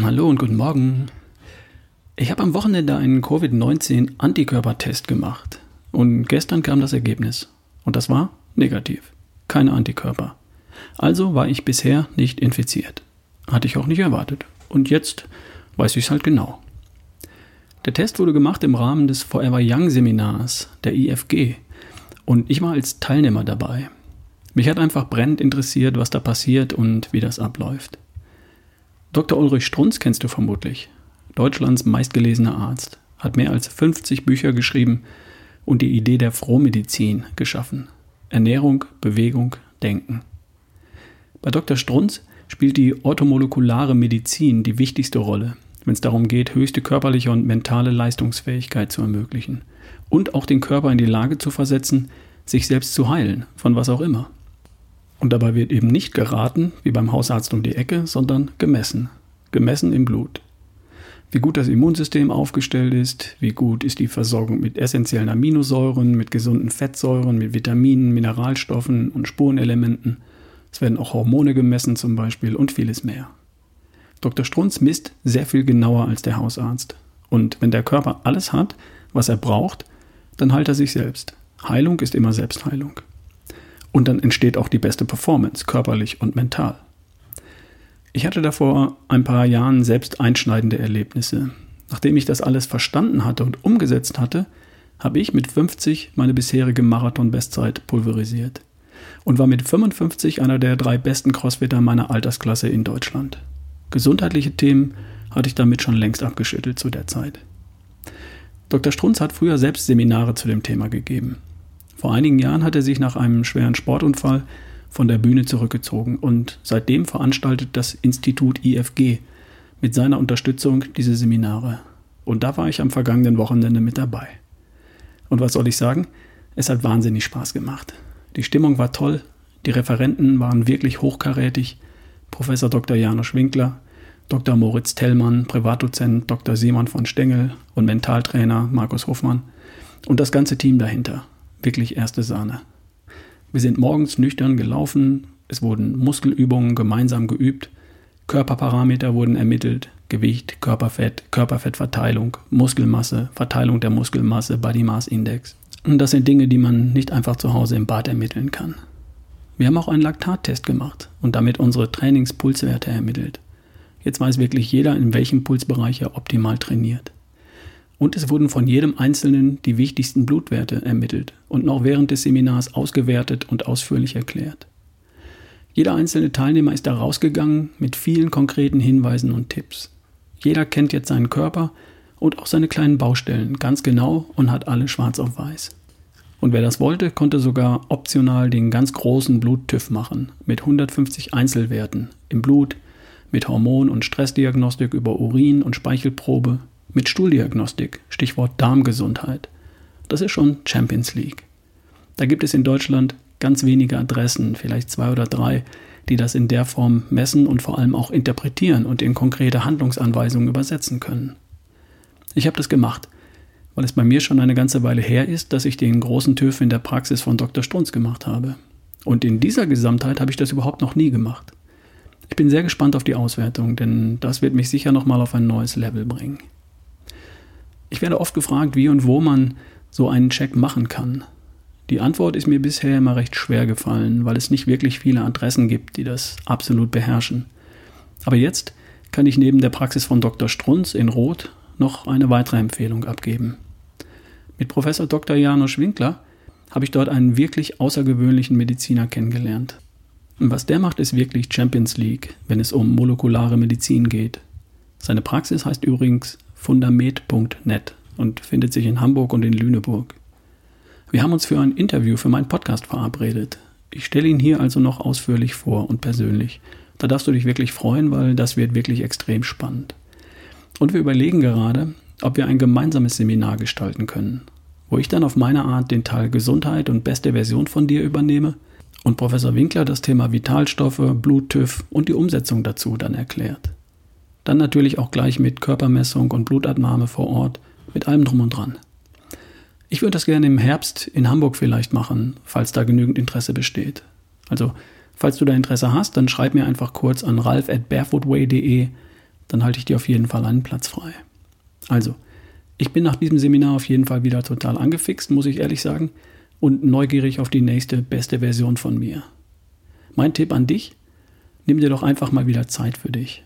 Hallo und guten Morgen. Ich habe am Wochenende einen Covid-19-Antikörpertest gemacht und gestern kam das Ergebnis. Und das war negativ. Keine Antikörper. Also war ich bisher nicht infiziert. Hatte ich auch nicht erwartet. Und jetzt weiß ich es halt genau. Der Test wurde gemacht im Rahmen des Forever Young Seminars der IFG und ich war als Teilnehmer dabei. Mich hat einfach brennend interessiert, was da passiert und wie das abläuft. Dr. Ulrich Strunz kennst du vermutlich. Deutschlands meistgelesener Arzt, hat mehr als 50 Bücher geschrieben und die Idee der Frohmedizin geschaffen. Ernährung, Bewegung, Denken. Bei Dr. Strunz spielt die orthomolekulare Medizin die wichtigste Rolle, wenn es darum geht, höchste körperliche und mentale Leistungsfähigkeit zu ermöglichen und auch den Körper in die Lage zu versetzen, sich selbst zu heilen, von was auch immer. Und dabei wird eben nicht geraten, wie beim Hausarzt um die Ecke, sondern gemessen. Gemessen im Blut. Wie gut das Immunsystem aufgestellt ist, wie gut ist die Versorgung mit essentiellen Aminosäuren, mit gesunden Fettsäuren, mit Vitaminen, Mineralstoffen und Spurenelementen. Es werden auch Hormone gemessen zum Beispiel und vieles mehr. Dr. Strunz misst sehr viel genauer als der Hausarzt. Und wenn der Körper alles hat, was er braucht, dann heilt er sich selbst. Heilung ist immer Selbstheilung. Und dann entsteht auch die beste Performance, körperlich und mental. Ich hatte davor ein paar Jahren selbst einschneidende Erlebnisse. Nachdem ich das alles verstanden hatte und umgesetzt hatte, habe ich mit 50 meine bisherige Marathon-Bestzeit pulverisiert und war mit 55 einer der drei besten Crossfitter meiner Altersklasse in Deutschland. Gesundheitliche Themen hatte ich damit schon längst abgeschüttelt zu der Zeit. Dr. Strunz hat früher selbst Seminare zu dem Thema gegeben. Vor einigen Jahren hat er sich nach einem schweren Sportunfall von der Bühne zurückgezogen und seitdem veranstaltet das Institut IFG mit seiner Unterstützung diese Seminare. Und da war ich am vergangenen Wochenende mit dabei. Und was soll ich sagen? Es hat wahnsinnig Spaß gemacht. Die Stimmung war toll, die Referenten waren wirklich hochkarätig. Professor Dr. Janusz Winkler, Dr. Moritz Tellmann, Privatdozent Dr. Simon von Stengel und Mentaltrainer Markus Hofmann und das ganze Team dahinter wirklich erste Sahne. Wir sind morgens nüchtern gelaufen, es wurden Muskelübungen gemeinsam geübt, Körperparameter wurden ermittelt, Gewicht, Körperfett, Körperfettverteilung, Muskelmasse, Verteilung der Muskelmasse, Body Mass Index. Und das sind Dinge, die man nicht einfach zu Hause im Bad ermitteln kann. Wir haben auch einen Laktattest gemacht und damit unsere Trainingspulswerte ermittelt. Jetzt weiß wirklich jeder, in welchem Pulsbereich er optimal trainiert. Und es wurden von jedem Einzelnen die wichtigsten Blutwerte ermittelt und noch während des Seminars ausgewertet und ausführlich erklärt. Jeder einzelne Teilnehmer ist da rausgegangen mit vielen konkreten Hinweisen und Tipps. Jeder kennt jetzt seinen Körper und auch seine kleinen Baustellen ganz genau und hat alle schwarz auf weiß. Und wer das wollte, konnte sogar optional den ganz großen Bluttüff machen mit 150 Einzelwerten im Blut, mit Hormon- und Stressdiagnostik über Urin und Speichelprobe, mit Stuhldiagnostik, Stichwort Darmgesundheit. Das ist schon Champions League. Da gibt es in Deutschland ganz wenige Adressen, vielleicht zwei oder drei, die das in der Form messen und vor allem auch interpretieren und in konkrete Handlungsanweisungen übersetzen können. Ich habe das gemacht, weil es bei mir schon eine ganze Weile her ist, dass ich den großen TÜV in der Praxis von Dr. Strunz gemacht habe. Und in dieser Gesamtheit habe ich das überhaupt noch nie gemacht. Ich bin sehr gespannt auf die Auswertung, denn das wird mich sicher nochmal auf ein neues Level bringen. Ich werde oft gefragt, wie und wo man so einen Check machen kann. Die Antwort ist mir bisher immer recht schwer gefallen, weil es nicht wirklich viele Adressen gibt, die das absolut beherrschen. Aber jetzt kann ich neben der Praxis von Dr. Strunz in Rot noch eine weitere Empfehlung abgeben. Mit Professor Dr. Janusz Winkler habe ich dort einen wirklich außergewöhnlichen Mediziner kennengelernt. Und was der macht, ist wirklich Champions League, wenn es um molekulare Medizin geht. Seine Praxis heißt übrigens fundamet.net und findet sich in Hamburg und in Lüneburg. Wir haben uns für ein Interview für meinen Podcast verabredet. Ich stelle ihn hier also noch ausführlich vor und persönlich. Da darfst du dich wirklich freuen, weil das wird wirklich extrem spannend. Und wir überlegen gerade, ob wir ein gemeinsames Seminar gestalten können, wo ich dann auf meine Art den Teil Gesundheit und beste Version von dir übernehme und Professor Winkler das Thema Vitalstoffe, Bluttüff und die Umsetzung dazu dann erklärt. Dann natürlich auch gleich mit Körpermessung und Blutabnahme vor Ort, mit allem drum und dran. Ich würde das gerne im Herbst in Hamburg vielleicht machen, falls da genügend Interesse besteht. Also, falls du da Interesse hast, dann schreib mir einfach kurz an ralf at barefootway.de. dann halte ich dir auf jeden Fall einen Platz frei. Also, ich bin nach diesem Seminar auf jeden Fall wieder total angefixt, muss ich ehrlich sagen, und neugierig auf die nächste beste Version von mir. Mein Tipp an dich, nimm dir doch einfach mal wieder Zeit für dich.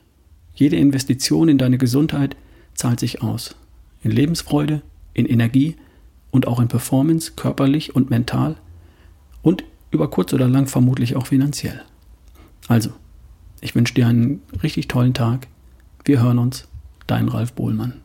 Jede Investition in deine Gesundheit zahlt sich aus. In Lebensfreude, in Energie und auch in Performance, körperlich und mental und über kurz oder lang vermutlich auch finanziell. Also, ich wünsche dir einen richtig tollen Tag. Wir hören uns. Dein Ralf Bohlmann.